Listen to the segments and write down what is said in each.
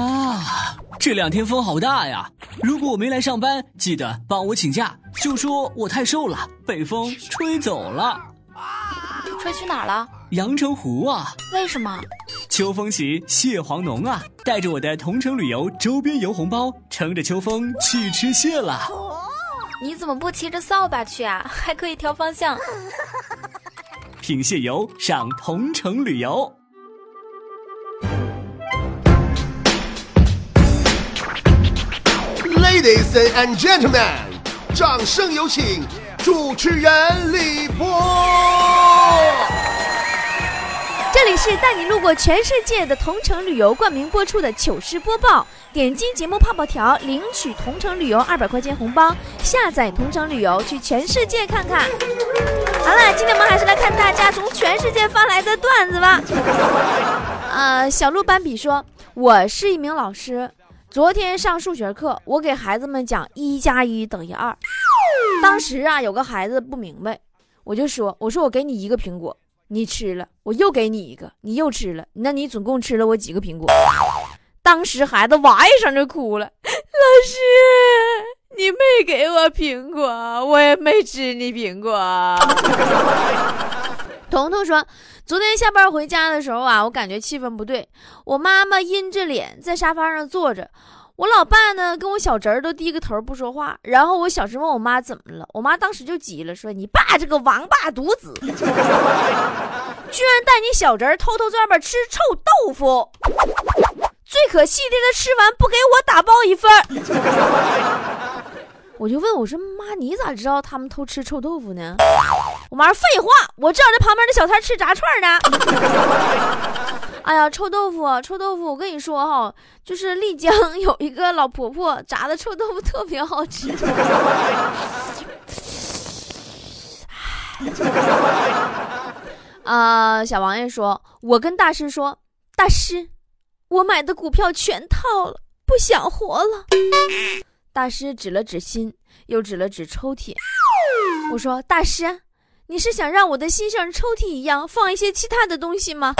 啊，这两天风好大呀！如果我没来上班，记得帮我请假，就说我太瘦了，被风吹走了。吹去哪儿了？阳澄湖啊！为什么？秋风起，蟹黄浓啊！带着我的同城旅游周边游红包，乘着秋风去吃蟹了。你怎么不骑着扫把去啊？还可以调方向。品蟹游，上同城旅游。Ladies and gentlemen，掌声有请主持人李波。这里是带你路过全世界的同城旅游冠名播出的糗事播报。点击节目泡泡条，领取同城旅游二百块钱红包，下载同城旅游去全世界看看。好了，今天我们还是来看大家从全世界发来的段子吧。呃，小鹿斑比说：“我是一名老师。”昨天上数学课，我给孩子们讲一加一等于二。当时啊，有个孩子不明白，我就说：“我说我给你一个苹果，你吃了，我又给你一个，你又吃了，那你总共吃了我几个苹果？”当时孩子哇一声就哭了：“ 老师，你没给我苹果，我也没吃你苹果。”彤彤说：“昨天下班回家的时候啊，我感觉气氛不对。我妈妈阴着脸在沙发上坐着，我老爸呢跟我小侄儿都低个头不说话。然后我小侄问我妈怎么了，我妈当时就急了，说：‘你爸这个王八犊子，居然带你小侄儿偷偷在外边吃臭豆腐。最可气的，他吃完不给我打包一份我就问我说：“妈，你咋知道他们偷吃臭豆腐呢？”我妈说：“废话，我知道在旁边的小摊吃炸串呢。”哎呀，臭豆腐，臭豆腐！我跟你说哈，就是丽江有一个老婆婆炸的臭豆腐特别好吃。啊，小王爷说：“我跟大师说，大师，我买的股票全套了，不想活了。”大师指了指心，又指了指抽屉。我说：“大师，你是想让我的心像抽屉一样放一些其他的东西吗？”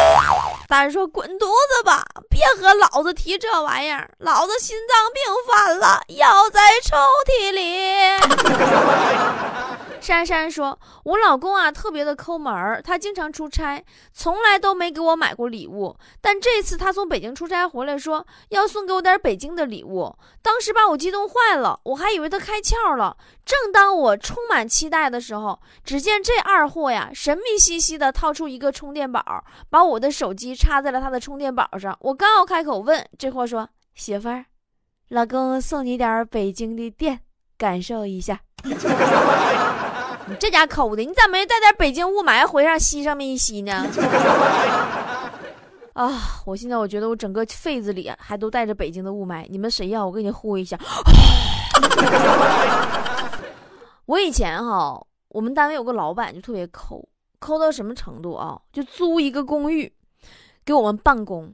大师说：“滚犊子吧，别和老子提这玩意儿，老子心脏病犯了，要在抽屉里。”珊珊说：“我老公啊，特别的抠门儿，他经常出差，从来都没给我买过礼物。但这次他从北京出差回来，说要送给我点北京的礼物。当时把我激动坏了，我还以为他开窍了。正当我充满期待的时候，只见这二货呀，神秘兮兮的掏出一个充电宝，把我的手机插在了他的充电宝上。我刚要开口问，这货说：‘媳妇儿，老公送你点北京的电，感受一下。’”你这家抠的，你咋没带点北京雾霾回上吸上面一吸呢？啊！我现在我觉得我整个肺子里还都带着北京的雾霾。你们谁要？我给你呼一下。我以前哈，我们单位有个老板就特别抠，抠到什么程度啊？就租一个公寓给我们办公。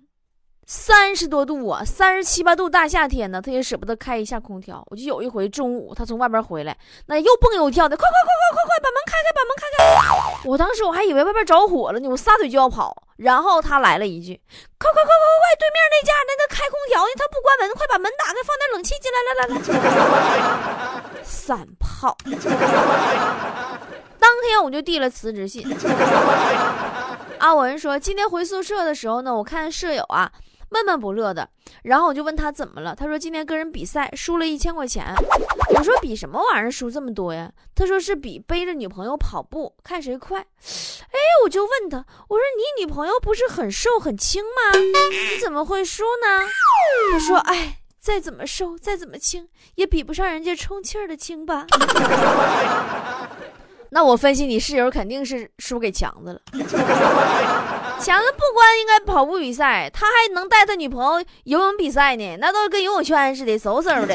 三十多度啊，三十七八度大夏天呢，他也舍不得开一下空调。我就有一回中午，他从外边回来，那又蹦又跳的，快快快快快快，把门开开，把门开开！我当时我还以为外边着火了呢，我撒腿就要跑。然后他来了一句：“快快快快快，对面那家那个开空调呢，他不关门，快把门打开，放点冷气进来，来来来。” 散炮！当天我就递了辞职信。阿文说，今天回宿舍的时候呢，我看舍友啊。闷闷不乐的，然后我就问他怎么了，他说今天跟人比赛输了一千块钱。我说比什么玩意儿输这么多呀？他说是比背着女朋友跑步，看谁快。哎，我就问他，我说你女朋友不是很瘦很轻吗？你怎么会输呢？他说，哎，再怎么瘦再怎么轻，也比不上人家充气儿的轻吧。那我分析你室友肯定是输给强子了。强子不光应该跑步比赛，他还能带他女朋友游泳比赛呢，那都跟游泳圈似的，嗖嗖的。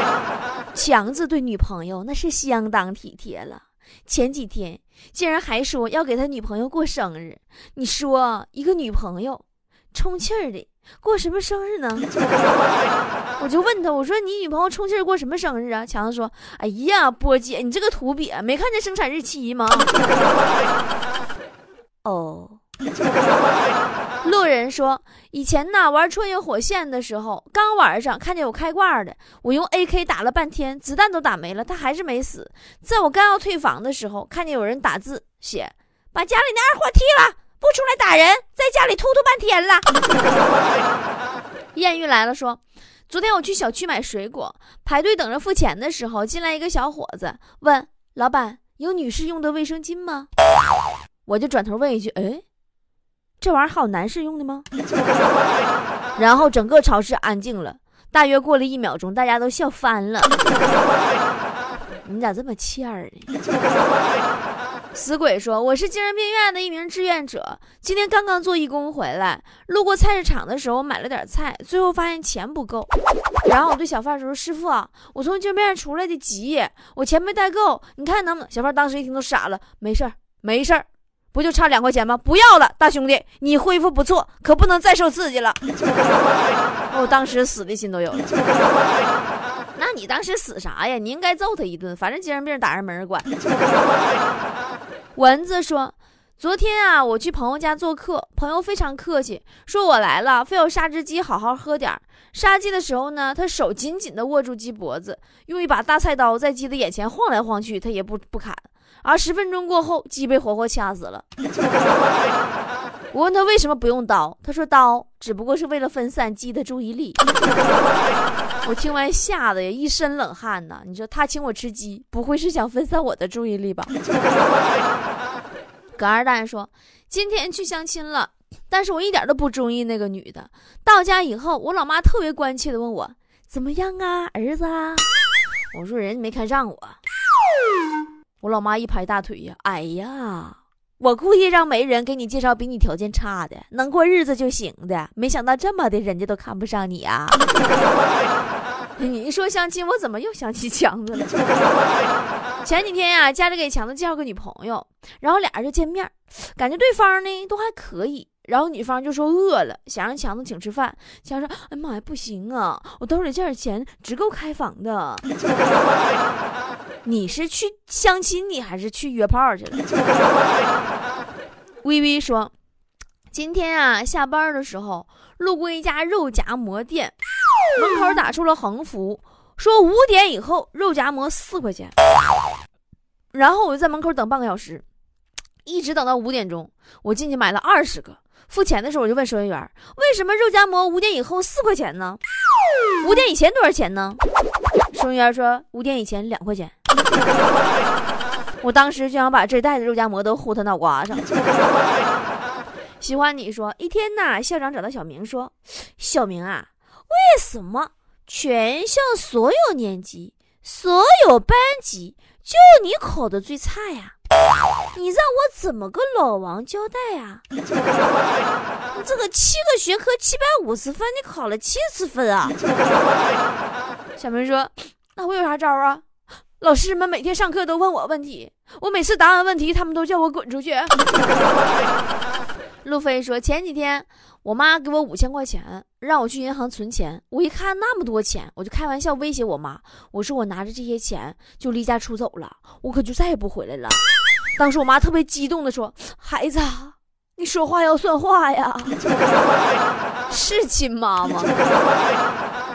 强子对女朋友那是相当体贴了，前几天竟然还说要给他女朋友过生日。你说一个女朋友充气儿的。过什么生日呢？我就问他，我说你女朋友充气儿过什么生日啊？强子说：“哎呀，波姐，你这个图瘪，没看见生产日期吗？” 哦，路人说，以前呢玩穿越火线的时候，刚玩上看见有开挂的，我用 AK 打了半天，子弹都打没了，他还是没死。在我刚要退房的时候，看见有人打字写，把家里那二货踢了，不出来打人，在家里突突半天了。艳遇来了说，昨天我去小区买水果，排队等着付钱的时候，进来一个小伙子，问老板有女士用的卫生巾吗？我就转头问一句，哎。这玩意儿还有男士用的吗？然后整个超市安静了，大约过了一秒钟，大家都笑翻了。你咋这么欠儿呢？死鬼说：“我是精神病院的一名志愿者，今天刚刚做义工回来，路过菜市场的时候买了点菜，最后发现钱不够。然后我对小贩说：‘师傅啊，我从精神病院出来的急，我钱没带够，你看能不能？’小贩当时一听都傻了，没事儿，没事儿。”不就差两块钱吗？不要了，大兄弟，你恢复不错，可不能再受刺激了。我 当时死的心都有了。那你当时死啥呀？你应该揍他一顿，反正精神病打人没人管。蚊子说：“昨天啊，我去朋友家做客，朋友非常客气，说我来了，非要杀只鸡好好喝点杀鸡的时候呢，他手紧紧地握住鸡脖子，用一把大菜刀在鸡的眼前晃来晃去，他也不不砍。”而十分钟过后，鸡被活活掐死了。我问他为什么不用刀，他说刀只不过是为了分散鸡的注意力。我听完吓得呀一身冷汗呐！你说他请我吃鸡，不会是想分散我的注意力吧？葛二蛋说今天去相亲了，但是我一点都不中意那个女的。到家以后，我老妈特别关切的问我怎么样啊，儿子啊？我说人家没看上我。我老妈一拍大腿呀，哎呀，我故意让媒人给你介绍比你条件差的，能过日子就行的，没想到这么的，人家都看不上你啊！你一说相亲，我怎么又想起强子了？前几天呀，家里给强子介绍个女朋友，然后俩人就见面，感觉对方呢都还可以，然后女方就说饿了，想让强子请吃饭，强子说：“哎妈呀，不行啊，我兜里这点钱只够开房的。” 你是去相亲，你还是去约炮去了？微微说：“今天啊，下班的时候路过一家肉夹馍店，门口打出了横幅，说五点以后肉夹馍四块钱。然后我就在门口等半个小时，一直等到五点钟，我进去买了二十个。付钱的时候我就问收银员：为什么肉夹馍五点以后四块钱呢？五点以前多少钱呢？收银员说五点以前两块钱。”我当时就想把这袋子肉夹馍都糊他脑瓜上。喜欢你说一天呐，校长找到小明说：“小明啊，为什么全校所有年级、所有班级就你考的最差呀？你让我怎么跟老王交代呀？这个七个学科七百五十分，你考了七十分啊？”小明说：“那我有啥招啊？”老师们每天上课都问我问题，我每次答完问题，他们都叫我滚出去。路飞说：“前几天我妈给我五千块钱，让我去银行存钱。我一看那么多钱，我就开玩笑威胁我妈，我说我拿着这些钱就离家出走了，我可就再也不回来了。当时我妈特别激动的说：‘孩子，你说话要算话呀，是亲妈吗？’”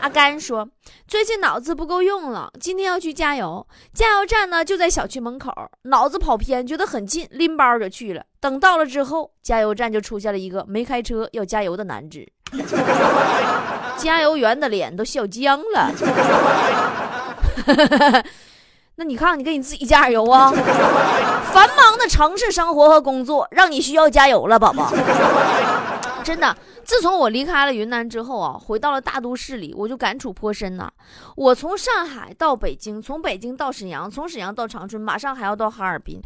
阿甘说：“最近脑子不够用了，今天要去加油。加油站呢就在小区门口，脑子跑偏，觉得很近，拎包就去了。等到了之后，加油站就出现了一个没开车要加油的男子，加油员的脸都笑僵了。那你看，你给你自己加点油啊！繁忙的城市生活和工作让你需要加油了，宝宝，真的。”自从我离开了云南之后啊，回到了大都市里，我就感触颇深呐。我从上海到北京，从北京到沈阳，从沈阳到长春，马上还要到哈尔滨。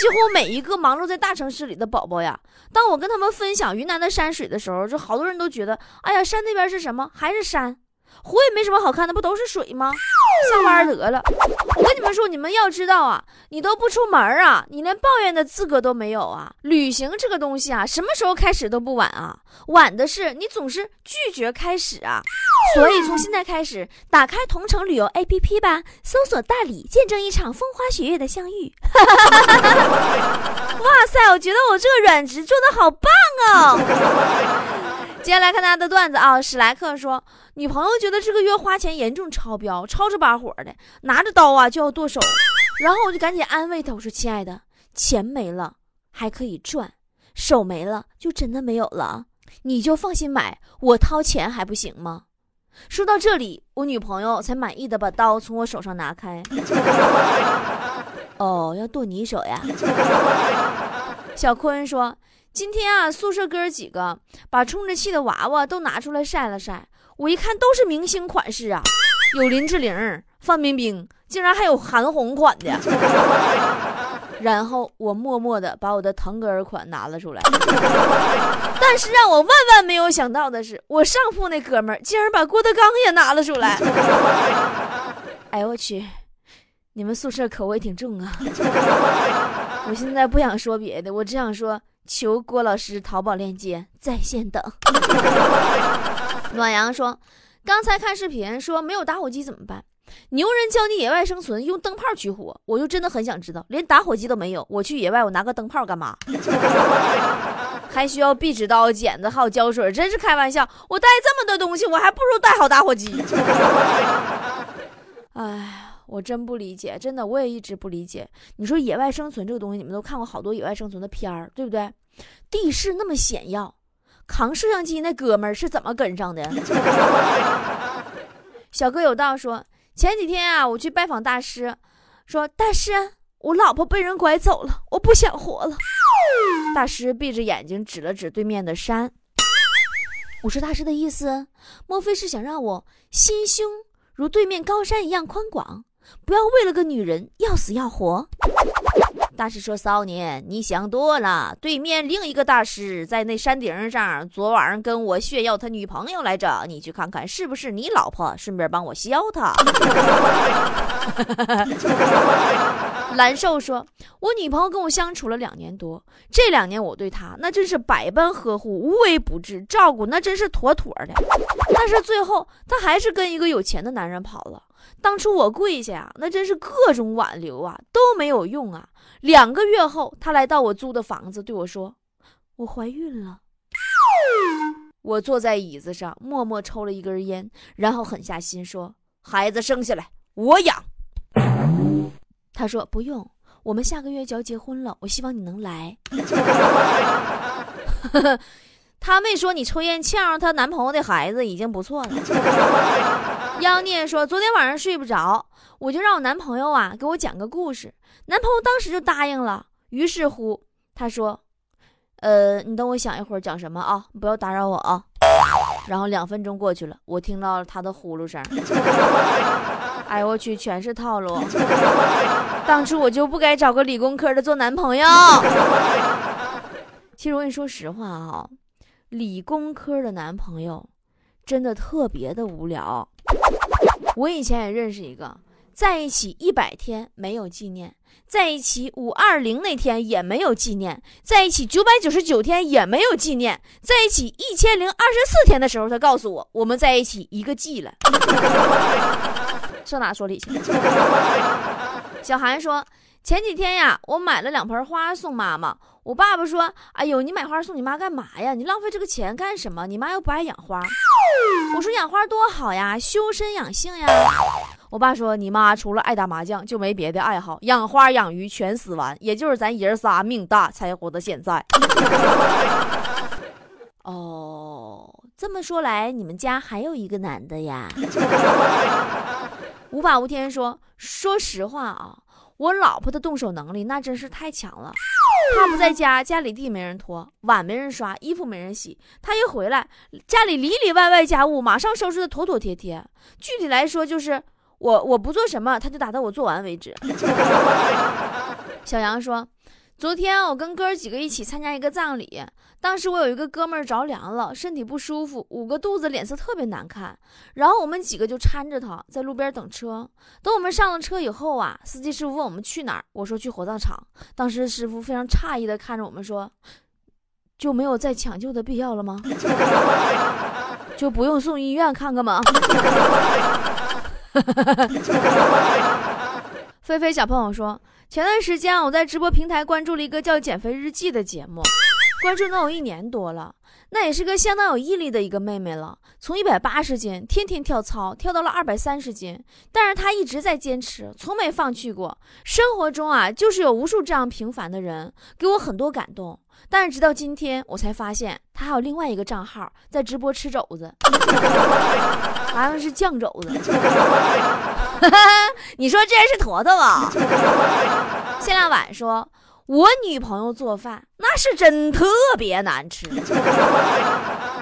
几乎每一个忙碌在大城市里的宝宝呀，当我跟他们分享云南的山水的时候，就好多人都觉得，哎呀，山那边是什么？还是山。湖也没什么好看的，不都是水吗？下班得了。我跟你们说，你们要知道啊，你都不出门啊，你连抱怨的资格都没有啊。旅行这个东西啊，什么时候开始都不晚啊，晚的是你总是拒绝开始啊。所以从现在开始，打开同城旅游 APP 吧，搜索大理，见证一场风花雪月的相遇。哇塞，我觉得我这个软职做的好棒哦！接下来看大家的段子啊，史莱克说，女朋友觉得这个月花钱严重超标，吵着把火的，拿着刀啊就要剁手，然后我就赶紧安慰她，我说亲爱的，钱没了还可以赚，手没了就真的没有了，你就放心买，我掏钱还不行吗？说到这里，我女朋友才满意的把刀从我手上拿开。哦，要剁你手呀？小坤说。今天啊，宿舍哥几个把充着气的娃娃都拿出来晒了晒，我一看都是明星款式啊，有林志玲、范冰冰，竟然还有韩红款的。然后我默默的把我的腾格尔款拿了出来，但是让我万万没有想到的是，我上铺那哥们儿竟然把郭德纲也拿了出来。哎呦我去，你们宿舍口味挺重啊！我现在不想说别的，我只想说。求郭老师淘宝链接在线等。暖阳说：“刚才看视频说没有打火机怎么办？牛人教你野外生存，用灯泡取火。我就真的很想知道，连打火机都没有，我去野外我拿个灯泡干嘛？还需要壁纸刀、剪子还有胶水，真是开玩笑！我带这么多东西，我还不如带好打火机。哎。”我真不理解，真的，我也一直不理解。你说野外生存这个东西，你们都看过好多野外生存的片儿，对不对？地势那么险要，扛摄像机那哥们儿是怎么跟上的？小哥有道说，前几天啊，我去拜访大师，说大师，我老婆被人拐走了，我不想活了。大师闭着眼睛指了指对面的山，我说大师的意思，莫非是想让我心胸如对面高山一样宽广？不要为了个女人要死要活。大师说：“骚年，你想多了。对面另一个大师在那山顶上，昨晚上跟我炫耀他女朋友来着。你去看看是不是你老婆，顺便帮我削他。”蓝瘦说：“我女朋友跟我相处了两年多，这两年我对她那真是百般呵护，无微不至，照顾那真是妥妥的。但是最后她还是跟一个有钱的男人跑了。”当初我跪下呀，那真是各种挽留啊，都没有用啊。两个月后，他来到我租的房子，对我说：“我怀孕了。”我坐在椅子上，默默抽了一根烟，然后狠下心说：“孩子生下来我养。”他说：“不用，我们下个月就要结婚了，我希望你能来。”他没说你抽烟呛着她男朋友的孩子已经不错了。妖孽说：“昨天晚上睡不着，我就让我男朋友啊给我讲个故事。男朋友当时就答应了。于是乎，他说：‘呃，你等我想一会儿讲什么啊，不要打扰我啊。’然后两分钟过去了，我听到了他的呼噜声。哎呦我去，全是套路。当初我就不该找个理工科的做男朋友。其实我跟你说实话啊，理工科的男朋友真的特别的无聊。”我以前也认识一个，在一起一百天没有纪念，在一起五二零那天也没有纪念，在一起九百九十九天也没有纪念，在一起一千零二十四天的时候，他告诉我我们在一起一个季了。上哪说理去？小韩说前几天呀，我买了两盆花送妈妈。我爸爸说：“哎呦，你买花送你妈干嘛呀？你浪费这个钱干什么？你妈又不爱养花。”我说：“养花多好呀，修身养性呀。”我爸说：“你妈除了爱打麻将就没别的爱好，养花养鱼全死完，也就是咱爷仨命大才活到现在。”哦，这么说来，你们家还有一个男的呀？无法无天说：“说实话啊，我老婆的动手能力那真是太强了。”他不在家，家里地没人拖，碗没人刷，衣服没人洗。他一回来，家里里里外外家务马上收拾的妥妥帖帖。具体来说，就是我我不做什么，他就打到我做完为止。小杨说：“昨天我跟哥几个一起参加一个葬礼，当时我有一个哥们儿着凉了，身体不舒服，捂个肚子，脸色特别难看。然后我们几个就搀着他在路边等车。等我们上了车以后啊，司机师傅问我们去哪儿，我说去火葬场。当时师傅非常诧异的看着我们说：“就没有再抢救的必要了吗？就不用送医院看看吗？” 菲菲小朋友说。前段时间我在直播平台关注了一个叫《减肥日记》的节目，关注能有一年多了。那也是个相当有毅力的一个妹妹了，从一百八十斤天天跳操，跳到了二百三十斤。但是她一直在坚持，从没放弃过。生活中啊，就是有无数这样平凡的人，给我很多感动。但是直到今天，我才发现她还有另外一个账号在直播吃肘子，好像是酱肘子。你说这人是坨坨吧？限量版说：“我女朋友做饭那是真特别难吃，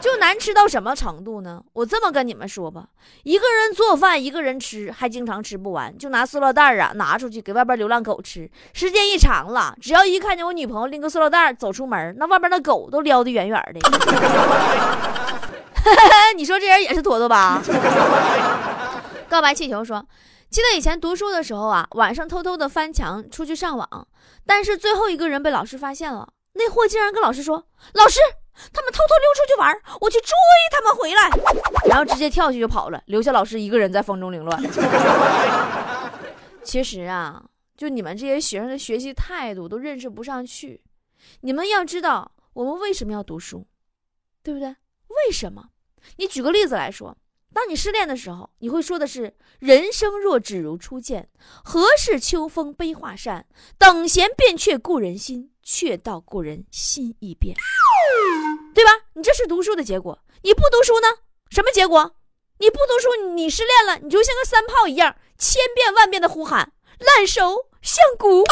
就难吃到什么程度呢？我这么跟你们说吧，一个人做饭，一个人吃，还经常吃不完，就拿塑料袋啊拿出去给外边流浪狗吃。时间一长了，只要一看见我女朋友拎个塑料袋走出门，那外边的狗都撩得远远的。你说这人也是坨坨吧？”告白气球说。记得以前读书的时候啊，晚上偷偷的翻墙出去上网，但是最后一个人被老师发现了。那货竟然跟老师说：“老师，他们偷偷溜出去玩，我去追他们回来。”然后直接跳下去就跑了，留下老师一个人在风中凌乱。其实啊，就你们这些学生的学习态度都认识不上去。你们要知道，我们为什么要读书，对不对？为什么？你举个例子来说。当你失恋的时候，你会说的是“人生若只如初见，何事秋风悲画扇？等闲变却故人心，却道故人心易变”，对吧？你这是读书的结果。你不读书呢？什么结果？你不读书，你失恋了，你就像个三炮一样，千遍万遍的呼喊“烂熟像骨”，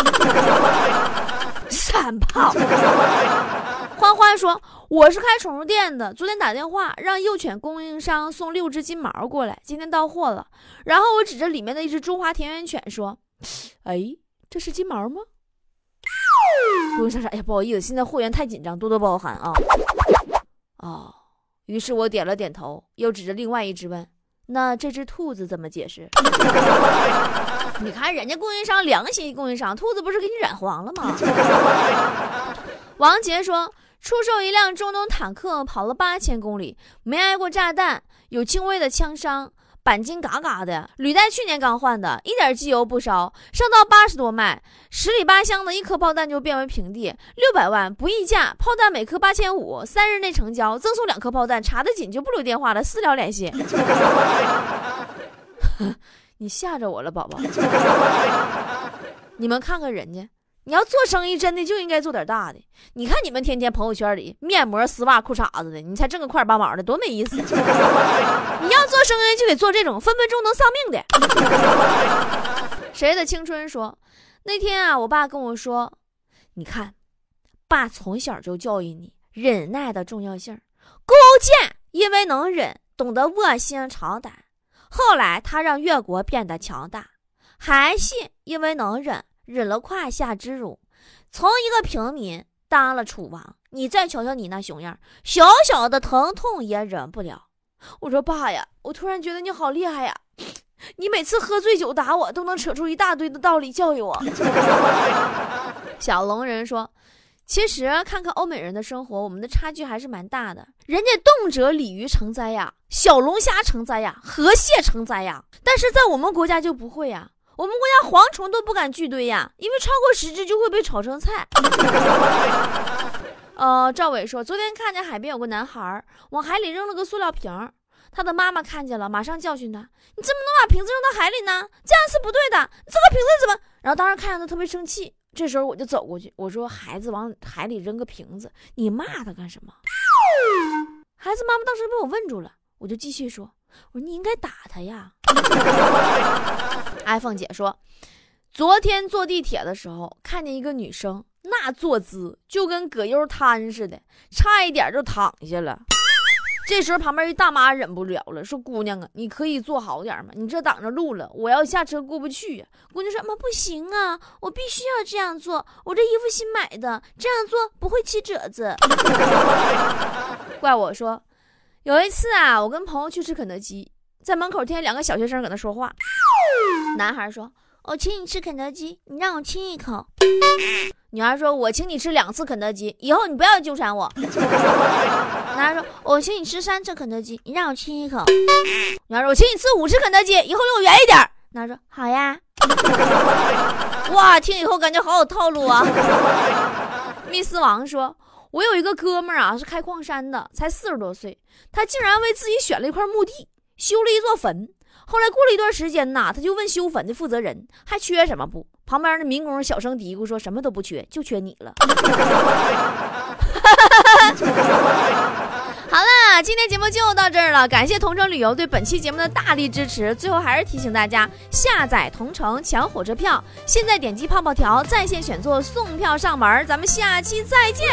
三炮。欢欢说：“我是开宠物店的，昨天打电话让幼犬供应商送六只金毛过来，今天到货了。然后我指着里面的一只中华田园犬说：‘哎，这是金毛吗？’供应商说：‘哎呀，不好意思，现在货源太紧张，多多包涵啊。’哦，于是我点了点头，又指着另外一只问：‘那这只兔子怎么解释？’ 你看人家供应商良心供应商，兔子不是给你染黄了吗？” 王杰说。出售一辆中东坦克，跑了八千公里，没挨过炸弹，有轻微的枪伤，钣金嘎嘎的，履带去年刚换的，一点机油不烧，上到八十多迈，十里八乡的一颗炮弹就变为平地，六百万不议价，炮弹每颗八千五，三日内成交，赠送两颗炮弹，查得紧就不留电话了，私聊联系。你吓着我了，宝宝。你们看看人家。你要做生意，真的就应该做点大的。你看你们天天朋友圈里面膜、丝袜、裤衩子的，你才挣个块八毛的，多没意思！你要做生意就得做这种分分钟能丧命的。谁的青春说，那天啊，我爸跟我说，你看，爸从小就教育你忍耐的重要性。勾践因为能忍，懂得卧薪尝胆，后来他让越国变得强大。韩信因为能忍。忍了胯下之辱，从一个平民当了楚王。你再瞧瞧你那熊样，小小的疼痛也忍不了。我说爸呀，我突然觉得你好厉害呀！你每次喝醉酒打我，都能扯出一大堆的道理教育我。小龙人说，其实看看欧美人的生活，我们的差距还是蛮大的。人家动辄鲤鱼成灾呀，小龙虾成灾呀，河蟹成灾呀，但是在我们国家就不会呀。我们国家蝗虫都不敢聚堆呀，因为超过十只就会被炒成菜。呃，赵伟说，昨天看见海边有个男孩往海里扔了个塑料瓶，他的妈妈看见了，马上教训他：“你怎么能把瓶子扔到海里呢？这样是不对的。这个瓶子怎么？”然后当时看见他特别生气，这时候我就走过去，我说：“孩子往海里扔个瓶子，你骂他干什么？”孩子妈妈当时被我问住了，我就继续说。我说你应该打他呀。iPhone 姐说，昨天坐地铁的时候看见一个女生，那坐姿就跟葛优瘫似的，差一点就躺下了。这时候旁边一大妈忍不了了，说：“姑娘啊，你可以坐好点吗？你这挡着路了，我要下车过不去呀。”姑娘说：“妈，不行啊，我必须要这样做，我这衣服新买的，这样做不会起褶子。”怪我说，有一次啊，我跟朋友去吃肯德基，在门口听见两个小学生搁那说话。男孩说：“我请你吃肯德基，你让我亲一口。” 女孩说：“我请你吃两次肯德基，以后你不要纠缠我。” 男孩说：“我请你吃三次肯德基，你让我亲一口。”女孩说：“我请你吃五次肯德基，以后离我远一点。”男孩说：“好呀。”哇，听以后感觉好有套路啊！密斯王说：“我有一个哥们儿啊，是开矿山的，才四十多岁，他竟然为自己选了一块墓地，修了一座坟。后来过了一段时间呐，他就问修坟的负责人还缺什么不？旁边的民工小声嘀咕说：什么都不缺，就缺你了。今天节目就到这儿了，感谢同城旅游对本期节目的大力支持。最后还是提醒大家，下载同城抢火车票，现在点击泡泡条在线选座送票上门，咱们下期再见。